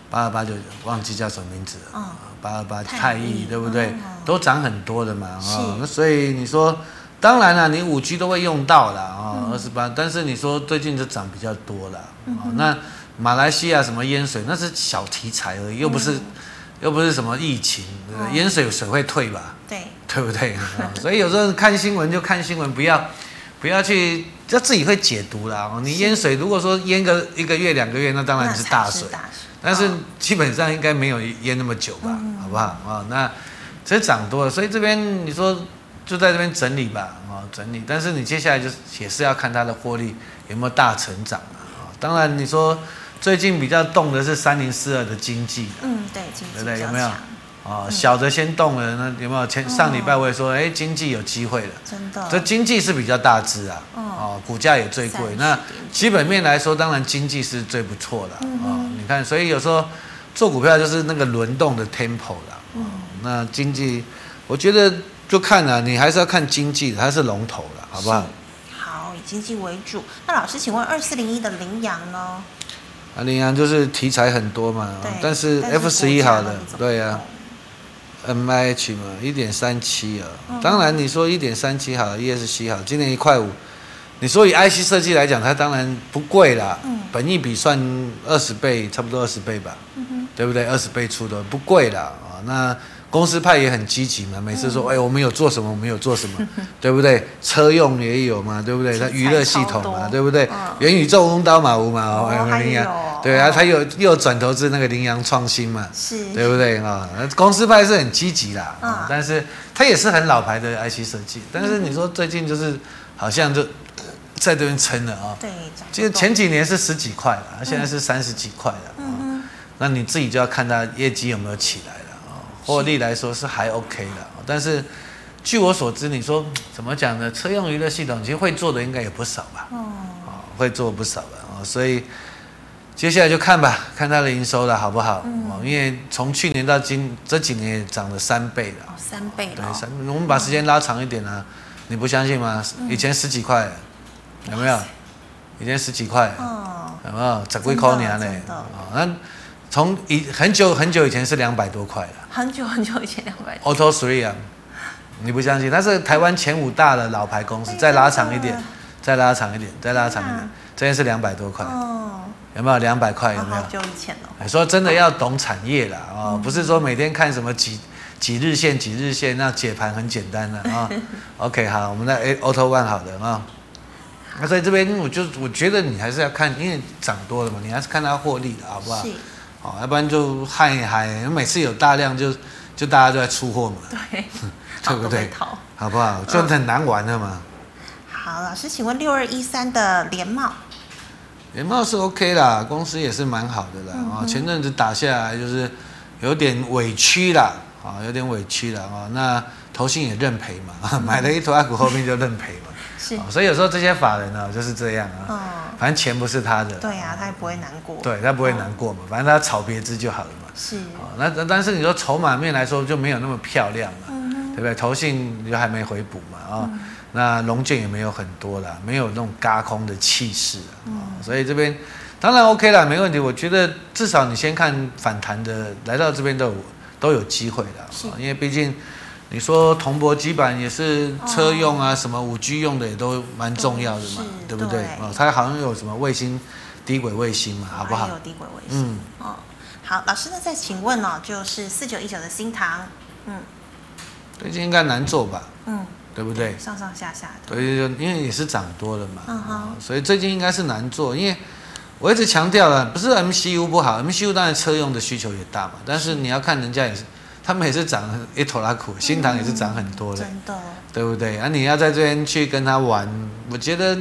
八二八九忘记叫什么名字了，八二八太毅对不对？哦、都涨很多的嘛啊，那所以你说。当然了，你五 G 都会用到了啊，二十八。但是你说最近就涨比较多了，嗯、哼那马来西亚什么淹水，那是小题材而已，又不是，嗯、又不是什么疫情，淹、嗯、水水会退吧？对，对不对？所以有时候看新闻就看新闻，不要不要去，就自己会解读啦。你淹水，如果说淹个一个月两个月，那当然是大水，大水但是基本上应该没有淹那么久吧？嗯、好不好？啊，那这涨多了，所以这边你说。就在这边整理吧，啊，整理。但是你接下来就是也是要看它的获利有没有大成长啊。当然，你说最近比较动的是三零四二的经济，嗯，对，经济对不对？有没有？啊，小的先动了，那有没有？前上礼拜我也说，哎，经济有机会了，真的。这经济是比较大只啊，哦，股价也最贵。那基本面来说，当然经济是最不错的啊。你看，所以有时候做股票就是那个轮动的 tempo 了。嗯，那经济，我觉得。就看了，你还是要看经济的，它是龙头了，好不好？好，以经济为主。那老师，请问二四零一的羚羊呢？啊，羚羊就是题材很多嘛，对但是 F 十一好的，对呀、啊。M I H 嘛，一点三七啊。嗯、当然你说一点三七好，E S C 好，今年一块五。你说以 I C 设计来讲，它当然不贵啦，嗯、本益比算二十倍，差不多二十倍吧，嗯、对不对？二十倍出的不贵啦啊，那。公司派也很积极嘛，每次说，哎，我们有做什么，我们有做什么，对不对？车用也有嘛，对不对？它娱乐系统嘛，对不对？元宇宙翁刀马屋嘛，哦，凌阳，对啊，他又又转投资那个羚羊创新嘛，是，对不对？啊？公司派是很积极啦，但是他也是很老牌的 IC 设计，但是你说最近就是好像就在这边撑了啊，对，其实前几年是十几块了，现在是三十几块了，嗯，那你自己就要看他业绩有没有起来。获利来说是还 OK 的，但是据我所知，你说怎么讲呢？车用娱乐系统其实会做的应该也不少吧？哦，会做不少的哦，所以接下来就看吧，看它的营收了好不好？哦，因为从去年到今这几年也涨了三倍了。哦，三倍了。对，三。我们把时间拉长一点啊，你不相信吗？以前十几块，有没有？以前十几块，哦，有没有？十几块年呢？哦，那。从以很久很久以前是两百多块了，很久很久以前两百。Auto Three 啊，你不相信？它是台湾前五大的老牌公司，再拉长一点，再拉长一点，再拉长一点，这边是两百多块。哦，有没有两百块？有没有？好久以前哦。说真的要懂产业啦啊，不是说每天看什么几几日线几日线，那解盘很简单的啊。OK，好，我们在 Auto One 好的啊。那在这边，我就我觉得你还是要看，因为涨多了嘛，你还是看它获利的好不好？哦，要不然就嗨一嗨，每次有大量就就大家都在出货嘛，对，对不对？好不好？就很难玩的嘛。好，老师，请问六二一三的联茂，联茂是 OK 啦，公司也是蛮好的啦。啊，前阵子打下来就是有点委屈啦，啊，有点委屈了啊。那投信也认赔嘛，买了一头阿股后面就认赔嘛。是，所以有时候这些法人呢就是这样啊，反正钱不是他的，对呀，他也不会难过，对他不会难过嘛，反正他炒别支就好了嘛。是，那但是你说筹码面来说就没有那么漂亮了，对不对？投信就还没回补嘛，啊，那龙券也没有很多了，没有那种嘎空的气势啊，所以这边当然 OK 啦，没问题。我觉得至少你先看反弹的，来到这边都有都有机会的，因为毕竟。你说铜箔基板也是车用啊，什么五 G 用的也都蛮重要的嘛，对不对？哦，它好像有什么卫星、低轨卫星嘛，好不好？有低轨卫星。嗯，哦，好，老师，那再请问哦，就是四九一九的新塘，嗯，最近应该难做吧？嗯，对不对？上上下下的。对，因为也是涨多了嘛，嗯哼，所以最近应该是难做，因为我一直强调了，不是 MCU 不好，MCU 当然车用的需求也大嘛，但是你要看人家也是。他们也是涨一坨拉苦，新塘也是涨很多的，真的，对不对？啊，你要在这边去跟他玩，我觉得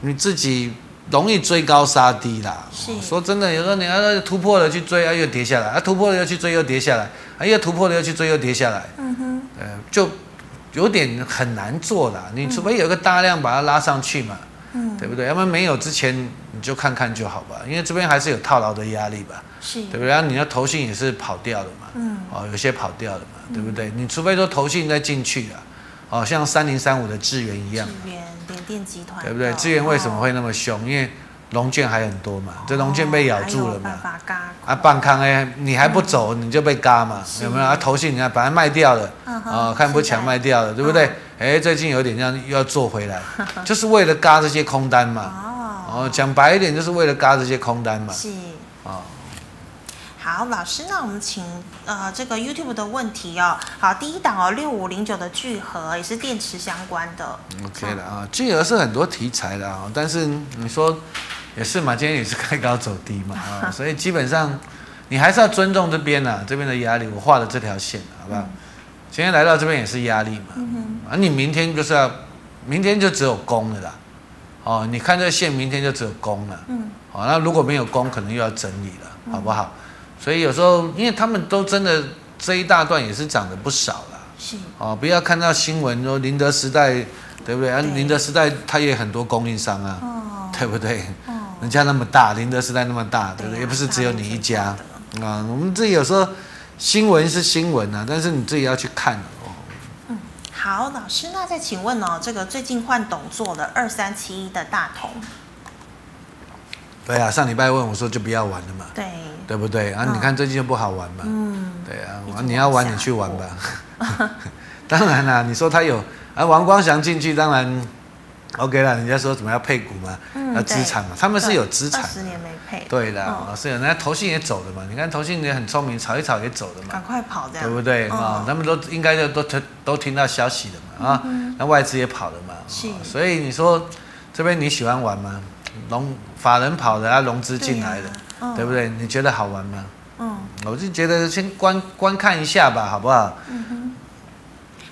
你自己容易追高杀低啦。是，说真的，有时候你要突破了去追啊，又跌下来；啊，突破了又去追，又跌下来；啊，又突破了又去追，又跌下来。嗯哼，呃，就有点很难做啦。你除非有个大量把它拉上去嘛，嗯，对不对？要不然没有之前你就看看就好吧，因为这边还是有套牢的压力吧。是，对不对？然后你要投信也是跑掉的嘛，嗯，哦，有些跑掉的嘛，对不对？你除非说投信再进去啊，哦，像三零三五的智源一样，智源联电集团，对不对？智源为什么会那么凶？因为龙券还很多嘛，这龙券被咬住了嘛，啊，半康哎，你还不走，你就被嘎嘛，有没有？啊，投信你看把它卖掉了，啊，看不强卖掉了，对不对？哎，最近有点这样又要做回来，就是为了嘎这些空单嘛。哦，讲白一点，就是为了嘎这些空单嘛。是。哦。好，老师，那我们请呃这个 YouTube 的问题哦。好，第一档哦，六五零九的聚合也是电池相关的。OK 了啊，聚合是很多题材的啊，但是你说也是嘛，今天也是开高走低嘛 啊，所以基本上你还是要尊重这边呐、啊，这边的压力，我画的这条线，好不好？嗯、今天来到这边也是压力嘛。嗯哼。啊，你明天就是要，明天就只有攻了啦。哦，你看这个线，明天就只有攻了。嗯。好，那如果没有攻，可能又要整理了，好不好？所以有时候，因为他们都真的这一大段也是涨得不少了。是。哦，不要看到新闻说宁德时代，对不对？啊，宁德时代它也很多供应商啊，对不对？哦。人家那么大，宁德时代那么大，对不对？也不是只有你一家。啊，我们自己有时候新闻是新闻啊，但是你自己要去看。好，老师，那再请问哦，这个最近换董座的二三七一的大同，对啊，上礼拜问我说就不要玩了嘛，对，对不对？啊，你看最近就不好玩嘛，嗯，对啊，你要玩你去玩吧。当然啦，你说他有啊，王光祥进去，当然。OK 了，人家说怎么要配股嘛，嗯、要资产嘛，他们是有资产。十年没配。对的，哦、是有人家投信也走了嘛，你看投信也很聪明，炒一炒也走了嘛。赶快跑这样。对不对啊？哦、他们都应该就都听都听到消息了嘛啊，那外资也跑了嘛。是。所以你说这边你喜欢玩吗？融法人跑的啊，融资进来的，对，啊哦、对不对？你觉得好玩吗？嗯。我就觉得先观观看一下吧，好不好？嗯哼。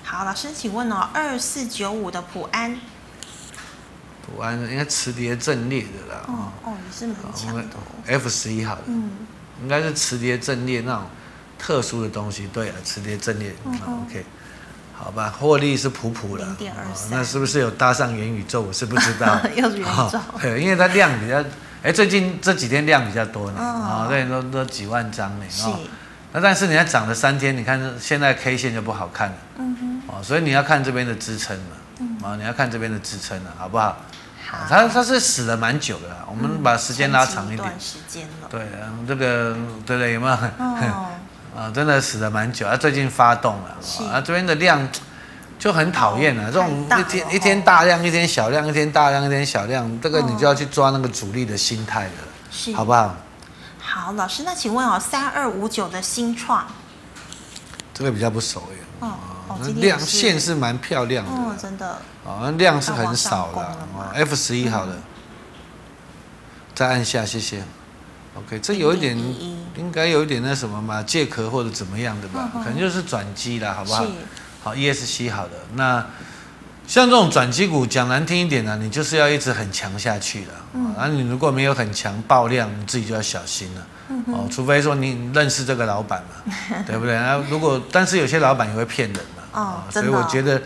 好，老师，请问哦，二四九五的普安。普安应该磁碟阵列的啦，哦哦，也是蛮强的。F 十一好的，嗯，应该是磁碟阵列那种特殊的东西。对啊，磁碟阵列，OK，好吧，获利是普普的，那是不是有搭上元宇宙？我是不知道，又是元宇宙，对，因为它量比较，哎，最近这几天量比较多呢，啊，对，都都几万张呢，是。那但是你看涨了三天，你看现在 K 线就不好看了，嗯哼，哦，所以你要看这边的支撑嘛，啊，你要看这边的支撑了，好不好？好，它它是死了蛮久的，我们把时间拉长一点。时间了。对，这个对对，有没有？啊，真的死了蛮久，啊最近发动了，啊，这边的量就很讨厌了，这种一天一天大量，一天小量，一天大量，一天小量，这个你就要去抓那个主力的心态了，好不好？好，老师，那请问哦，三二五九的新创，这个比较不熟耶。哦。量线是蛮漂亮的，哦，真的。哦，量是很少的。F 十一好了，再按下，谢谢。OK，这有一点，应该有一点那什么嘛，借壳或者怎么样的吧？可能就是转机了，好不好？好，ESC 好的。那像这种转机股，讲难听一点呢，你就是要一直很强下去的。嗯。然后你如果没有很强爆量，你自己就要小心了。哦，除非说你认识这个老板嘛，对不对？那如果，但是有些老板也会骗人嘛。哦，所以我觉得，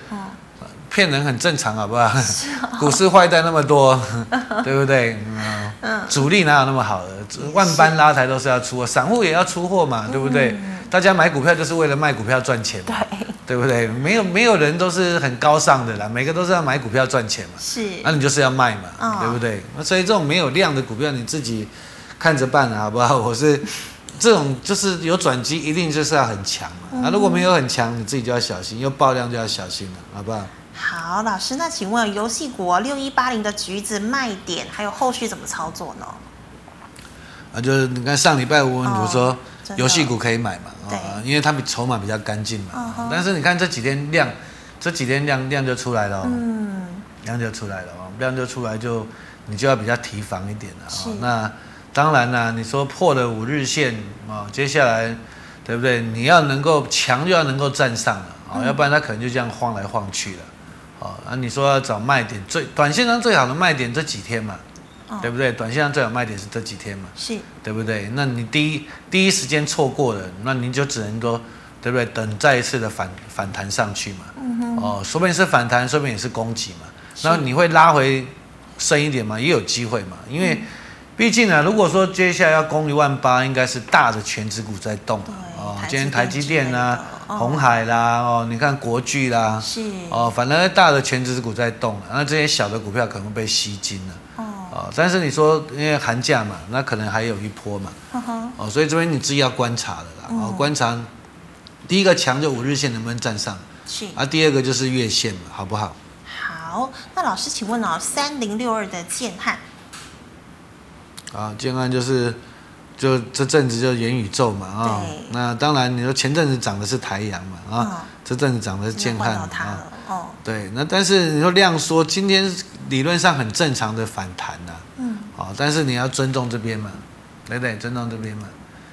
骗人很正常，好不好？股市坏蛋那么多，对不对？嗯，主力哪有那么好的？万般拉抬都是要出货，散户也要出货嘛，对不对？大家买股票就是为了卖股票赚钱嘛，对，对不对？没有没有人都是很高尚的啦，每个都是要买股票赚钱嘛。是，那你就是要卖嘛，对不对？那所以这种没有量的股票，你自己看着办好不好？我是。这种就是有转机，一定就是要很强嘛。那、嗯、如果没有很强，你自己就要小心，有爆量就要小心了，好不好？好，老师，那请问游戏股六一八零的橘子卖点，还有后续怎么操作呢？啊，就是你看上礼拜五，比如说游戏股可以买嘛，啊、哦，因为它比筹码比较干净嘛。哦、但是你看这几天量，这几天量量就出来了，嗯，量就出来了哦，量就出来就你就要比较提防一点了啊。是那当然啦，你说破了五日线啊，接下来对不对？你要能够强，就要能够站上了啊，嗯、要不然它可能就这样晃来晃去了。啊，你说要找卖点，最短线上最好的卖点这几天嘛，哦、对不对？短线上最好卖点是这几天嘛，是，对不对？那你第一第一时间错过了，那你就只能够对不对？等再一次的反反弹上去嘛。嗯哼。哦，说不定是反弹，说不定也是攻击嘛。是然后你会拉回深一点嘛，也有机会嘛，因为。毕竟呢，如果说接下来要攻一万八，应该是大的全值股在动哦。今天台积电啊，鸿海啦，哦，你看国巨啦，是哦，反正大的全值股在动，那这些小的股票可能被吸金了。哦，但是你说因为寒假嘛，那可能还有一波嘛。哦，所以这边你自己要观察的啦。哦，观察第一个强就五日线能不能站上？是啊，第二个就是月线嘛，好不好？好，那老师请问哦，三零六二的建汉。啊，建汉就是，就这阵子就元宇宙嘛啊、哦，那当然你说前阵子涨的是台阳嘛啊，哦、这阵子涨的是建汉啊，哦，对，那但是你说量缩，今天理论上很正常的反弹呐、啊，嗯，好、哦，但是你要尊重这边嘛，对不对？尊重这边嘛，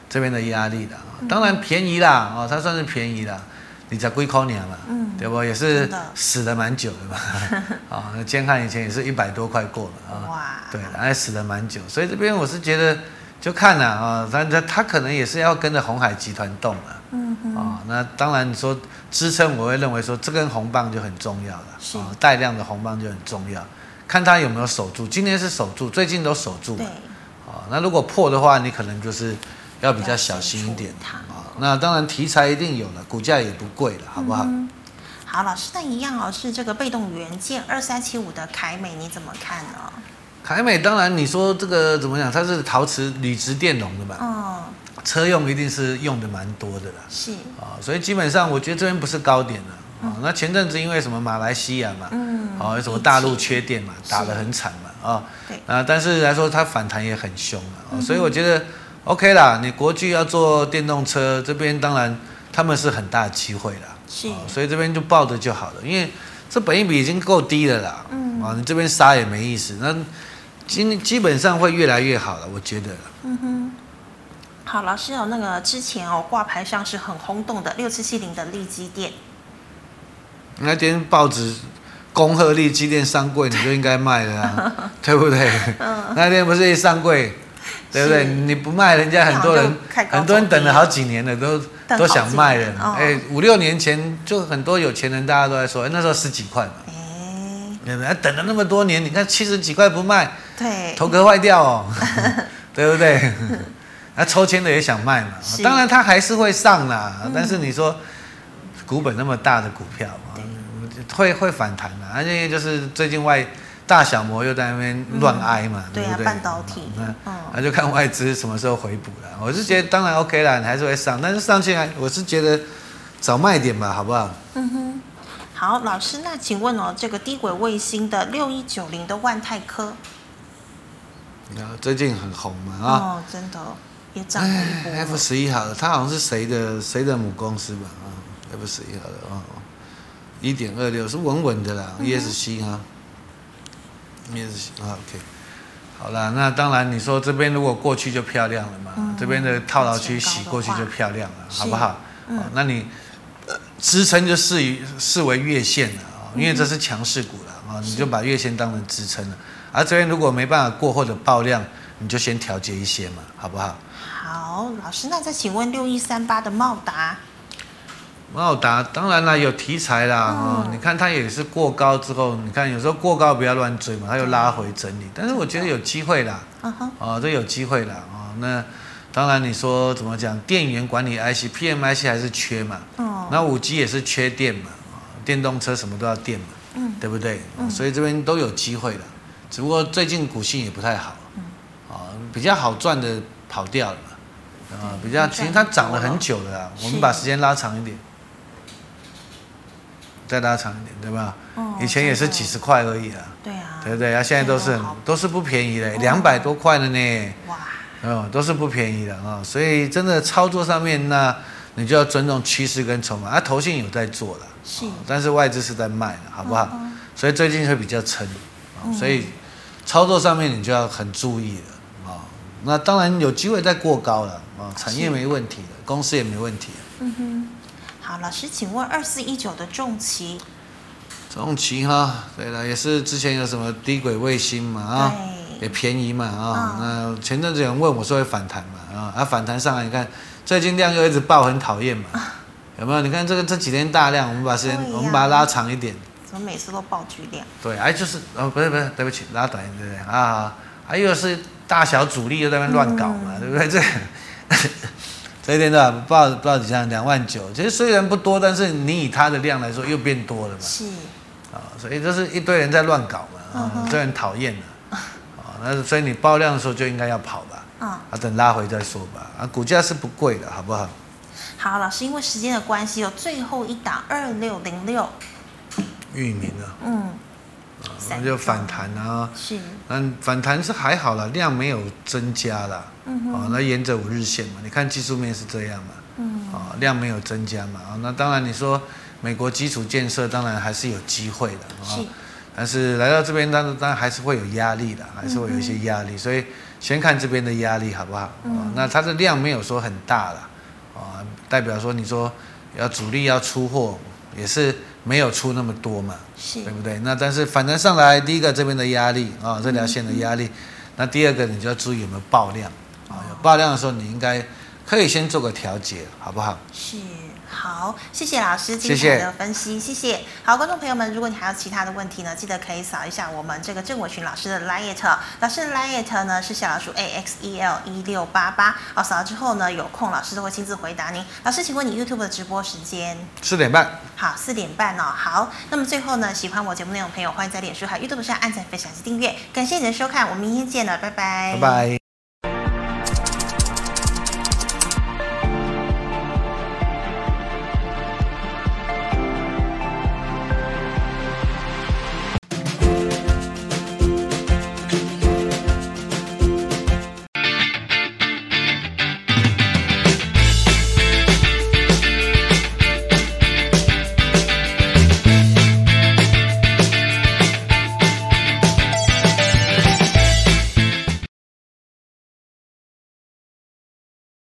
这边的压力的，当然便宜啦，哦，它算是便宜啦。你才归扣年嘛，嗯，对不？也是死了蛮久的嘛，啊，那建汉以前也是一百多块过了啊，哇，对，还死了蛮久，所以这边我是觉得就看了啊，但他他可能也是要跟着红海集团动了，嗯嗯，啊，那当然你说支撑，我会认为说这根红棒就很重要了，是。啊，带量的红棒就很重要，看他有没有守住，今天是守住，最近都守住，对，啊，那如果破的话，你可能就是要比较小心一点。啊那当然题材一定有了，股价也不贵了，好不好？嗯、好，老师，那一样哦，是这个被动元件二三七五的凯美，你怎么看呢？凯美当然你说这个怎么讲，它是陶瓷铝质电容的嘛，哦，车用一定是用的蛮多的啦，是。啊，所以基本上我觉得这边不是高点了啊。嗯、那前阵子因为什么马来西亚嘛，嗯，哦，有什么大陆缺电嘛，打得很惨嘛，啊，对。啊，但是来说它反弹也很凶啊，所以我觉得。OK 啦，你国巨要做电动车，这边当然他们是很大的机会啦，是、哦，所以这边就抱着就好了，因为这本益比已经够低了啦，嗯，啊，你这边杀也没意思，那基基本上会越来越好了，我觉得。嗯哼，好，老师有那个之前哦挂牌上是很轰动的六七七零的利基店，那天报纸恭贺利基店上柜，你就应该卖了啊，对不对？嗯，那天不是一上柜。对不对？你不卖，人家很多人很多人等了好几年了，都都想卖了。哎，五六年前就很多有钱人，大家都在说，哎，那时候十几块嘛。哎，对不对？等了那么多年，你看七十几块不卖，对，头壳坏掉哦，对不对？那 抽签的也想卖嘛。当然它还是会上啦，但是你说股本那么大的股票，会会反弹的，而且就是最近外。大小摩又在那边乱挨嘛，对不对？半导体，那那就看外资什么时候回补了。我是觉得当然 OK 啦，你还是会上，但是上去还我是觉得早卖点吧，好不好？嗯哼。好，老师，那请问哦，这个低轨卫星的六一九零的万泰科，最近很红嘛啊？哦，真的也涨了一波。F 十一好了，它好像是谁的谁的母公司吧？啊，F 十一好了啊，一点二六是稳稳的啦，ESC 哈。，ESC 啊，OK 好了，那当然你说这边如果过去就漂亮了嘛，嗯、这边的套牢区洗过去就漂亮了，好不好？嗯、那你支撑就视于视为月线了啊，因为这是强势股了啊，你就把月线当成支撑了。而这边如果没办法过或者爆量，你就先调节一些嘛，好不好？好，老师，那再请问六一三八的茂达。茂达当然啦，有题材啦，你看它也是过高之后，你看有时候过高不要乱追嘛，它又拉回整理，但是我觉得有机会啦，哦，这有机会啦，哦，那当然你说怎么讲，电源管理 IC，PMIC 还是缺嘛，哦，那五 G 也是缺电嘛，电动车什么都要电嘛，嗯，对不对？嗯，所以这边都有机会的，只不过最近股性也不太好，嗯，啊，比较好赚的跑掉了嘛，啊，比较其实它涨了很久了啦，我们把时间拉长一点。再拉长一点，对吧？哦、以前也是几十块而已啊。对啊。对不对？啊，现在都是都是不便宜的，两百、哦、多块的呢。哇。哦，都是不便宜的啊、哦，所以真的操作上面，那你就要尊重趋势跟筹码。啊，投信有在做了，是、哦，但是外资是在卖的，好不好？哦哦、所以最近会比较沉、哦，所以操作上面你就要很注意了啊、哦。那当然有机会再过高了啊、哦，产业没问题的，公司也没问题。嗯哼。好，老师，请问二四一九的重骑，重骑哈，对了，也是之前有什么低轨卫星嘛啊，也便宜嘛啊，嗯、那前阵子有人问我说会反弹嘛啊，啊反弹上来，你看最近量又一直爆，很讨厌嘛，有没有？你看这个这几天大量，我们把时间、啊、我们把它拉长一点，怎么每次都爆巨量？对，哎就是哦不是不是，对不起，拉短一点对不对啊？还有是大小主力又在那边乱搞嘛，嗯、对不对？这这一天对吧？报报几张两万九，其实虽然不多，但是你以它的量来说又变多了嘛。是啊，所以就是一堆人在乱搞嘛，啊、嗯，这很讨厌的。啊，那所以你爆量的时候就应该要跑吧。嗯、啊，等拉回再说吧。啊，股价是不贵的，好不好？好，老师，因为时间的关系，有最后一档二六零六。域名啊，嗯，啊，那就反弹啊，是，嗯，反弹是还好了，量没有增加了，嗯哼，啊，那沿着五日线嘛，你看技术面是这样嘛，嗯，啊，量没有增加嘛，啊，那当然你说美国基础建设当然还是有机会的，啊，但是来到这边，当然当然还是会有压力的，还是会有一些压力，所以先看这边的压力好不好？啊，那它的量没有说很大了，啊，代表说你说要主力要出货也是。没有出那么多嘛，是对不对？那但是反弹上来，第一个这边的压力啊，这条线的压力，嗯、那第二个你就要注意有没有爆量啊，有爆量的时候，你应该可以先做个调节，好不好？是。好，谢谢老师精彩的分析，谢谢。好，观众朋友们，如果你还有其他的问题呢，记得可以扫一下我们这个郑伟群老师的 LINE，老师的 LINE 呢是小老鼠 A X E L 一六八八，哦，扫了之后呢，有空老师都会亲自回答您。老师，请问你 YouTube 的直播时间？四点半。好，四点半哦。好，那么最后呢，喜欢我节目内容的朋友，欢迎在脸书还有 YouTube 上按赞、分享及订阅。感谢你的收看，我们明天见了，拜拜。拜拜。